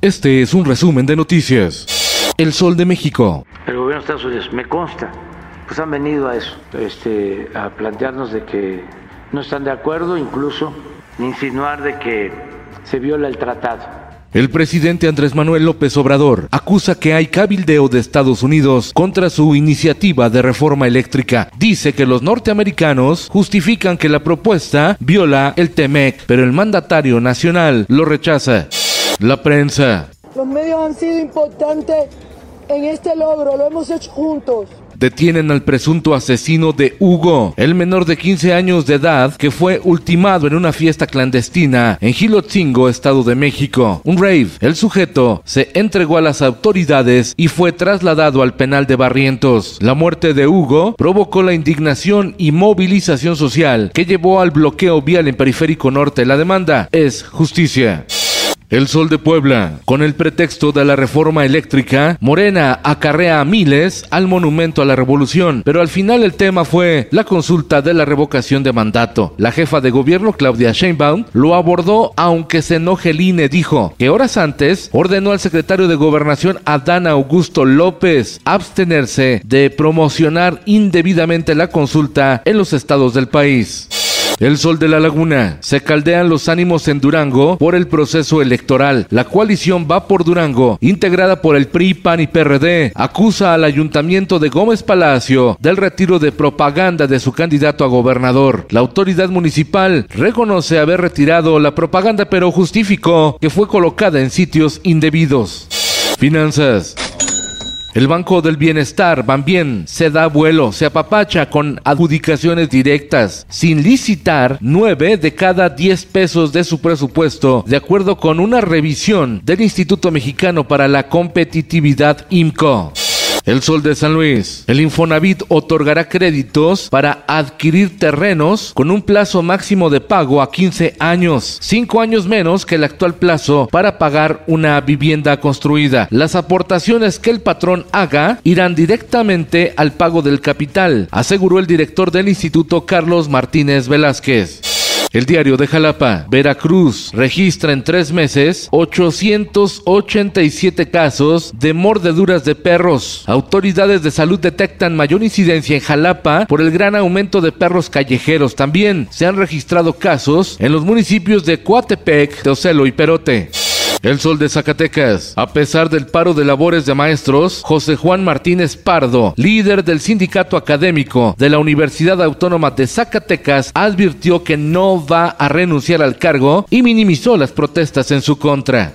Este es un resumen de noticias. El Sol de México. el gobierno de Estados Unidos, me consta, pues han venido a eso, este, a plantearnos de que no están de acuerdo, incluso insinuar de que se viola el tratado. El presidente Andrés Manuel López Obrador acusa que hay cabildeo de Estados Unidos contra su iniciativa de reforma eléctrica. Dice que los norteamericanos justifican que la propuesta viola el TEMEC, pero el mandatario nacional lo rechaza. La prensa. Los medios han sido importantes en este logro, lo hemos hecho juntos. Detienen al presunto asesino de Hugo, el menor de 15 años de edad que fue ultimado en una fiesta clandestina en Gilotzingo, Estado de México. Un rave. El sujeto se entregó a las autoridades y fue trasladado al penal de Barrientos. La muerte de Hugo provocó la indignación y movilización social que llevó al bloqueo vial en Periférico Norte. La demanda es justicia. El Sol de Puebla. Con el pretexto de la reforma eléctrica, Morena acarrea a miles al monumento a la revolución, pero al final el tema fue la consulta de la revocación de mandato. La jefa de gobierno, Claudia Sheinbaum, lo abordó aunque se enoje el INE, dijo que horas antes ordenó al secretario de Gobernación, Adán Augusto López, abstenerse de promocionar indebidamente la consulta en los estados del país. El sol de la laguna. Se caldean los ánimos en Durango por el proceso electoral. La coalición va por Durango, integrada por el PRI, PAN y PRD, acusa al ayuntamiento de Gómez Palacio del retiro de propaganda de su candidato a gobernador. La autoridad municipal reconoce haber retirado la propaganda pero justificó que fue colocada en sitios indebidos. Finanzas. El Banco del Bienestar, Banbien, se da vuelo, se apapacha con adjudicaciones directas, sin licitar 9 de cada 10 pesos de su presupuesto, de acuerdo con una revisión del Instituto Mexicano para la Competitividad IMCO. El Sol de San Luis. El Infonavit otorgará créditos para adquirir terrenos con un plazo máximo de pago a 15 años, 5 años menos que el actual plazo para pagar una vivienda construida. Las aportaciones que el patrón haga irán directamente al pago del capital, aseguró el director del instituto Carlos Martínez Velázquez. El diario de Jalapa, Veracruz, registra en tres meses 887 casos de mordeduras de perros. Autoridades de salud detectan mayor incidencia en Jalapa por el gran aumento de perros callejeros. También se han registrado casos en los municipios de Coatepec, Teocelo y Perote. El Sol de Zacatecas. A pesar del paro de labores de maestros, José Juan Martínez Pardo, líder del sindicato académico de la Universidad Autónoma de Zacatecas, advirtió que no va a renunciar al cargo y minimizó las protestas en su contra.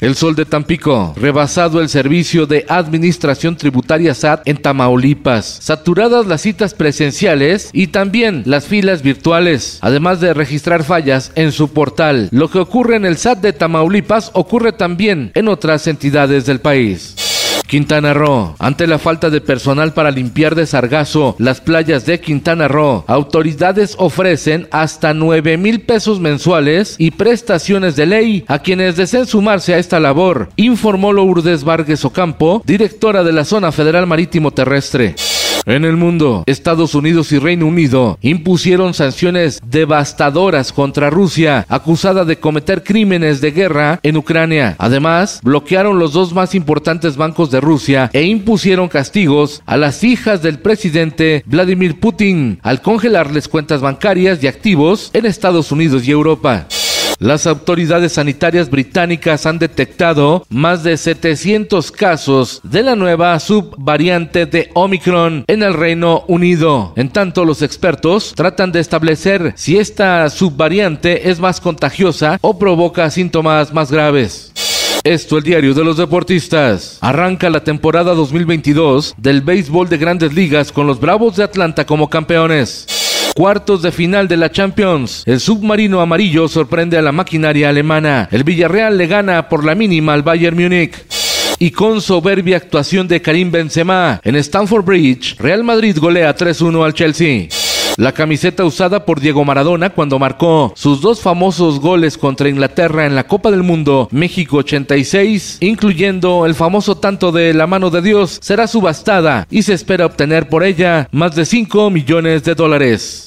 El Sol de Tampico, rebasado el servicio de administración tributaria SAT en Tamaulipas, saturadas las citas presenciales y también las filas virtuales, además de registrar fallas en su portal. Lo que ocurre en el SAT de Tamaulipas ocurre también en otras entidades del país. Quintana Roo. Ante la falta de personal para limpiar de sargazo las playas de Quintana Roo, autoridades ofrecen hasta 9 mil pesos mensuales y prestaciones de ley a quienes deseen sumarse a esta labor, informó Lourdes Vargas Ocampo, directora de la Zona Federal Marítimo Terrestre. En el mundo, Estados Unidos y Reino Unido impusieron sanciones devastadoras contra Rusia, acusada de cometer crímenes de guerra en Ucrania. Además, bloquearon los dos más importantes bancos de Rusia e impusieron castigos a las hijas del presidente Vladimir Putin al congelarles cuentas bancarias y activos en Estados Unidos y Europa. Las autoridades sanitarias británicas han detectado más de 700 casos de la nueva subvariante de Omicron en el Reino Unido. En tanto, los expertos tratan de establecer si esta subvariante es más contagiosa o provoca síntomas más graves. Esto el diario de los deportistas. Arranca la temporada 2022 del béisbol de grandes ligas con los Bravos de Atlanta como campeones. Cuartos de final de la Champions. El submarino amarillo sorprende a la maquinaria alemana. El Villarreal le gana por la mínima al Bayern Múnich y con soberbia actuación de Karim Benzema en Stamford Bridge, Real Madrid golea 3-1 al Chelsea. La camiseta usada por Diego Maradona cuando marcó sus dos famosos goles contra Inglaterra en la Copa del Mundo México 86, incluyendo el famoso tanto de la mano de Dios, será subastada y se espera obtener por ella más de 5 millones de dólares.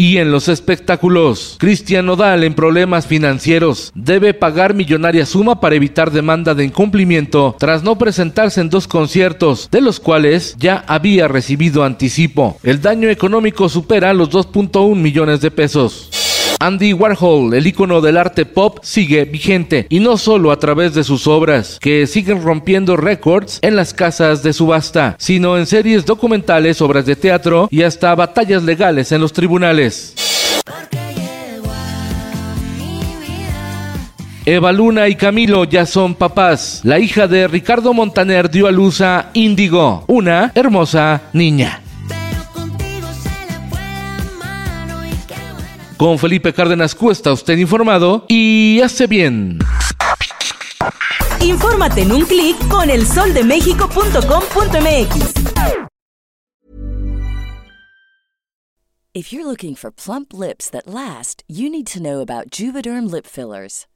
Y en los espectáculos, Cristian Nodal en problemas financieros debe pagar millonaria suma para evitar demanda de incumplimiento tras no presentarse en dos conciertos, de los cuales ya había recibido anticipo. El daño económico supera los 2.1 millones de pesos. Andy Warhol, el icono del arte pop, sigue vigente y no solo a través de sus obras, que siguen rompiendo récords en las casas de subasta, sino en series documentales, obras de teatro y hasta batallas legales en los tribunales. Eva Luna y Camilo ya son papás. La hija de Ricardo Montaner dio a luz a Índigo, una hermosa niña. Con Felipe Cárdenas Cuesta, usted informado y hace bien. Infórmate en un clic con elsoldemexico.com.mx. If you're looking for plump lips that last, you need to know about Juvederm lip fillers.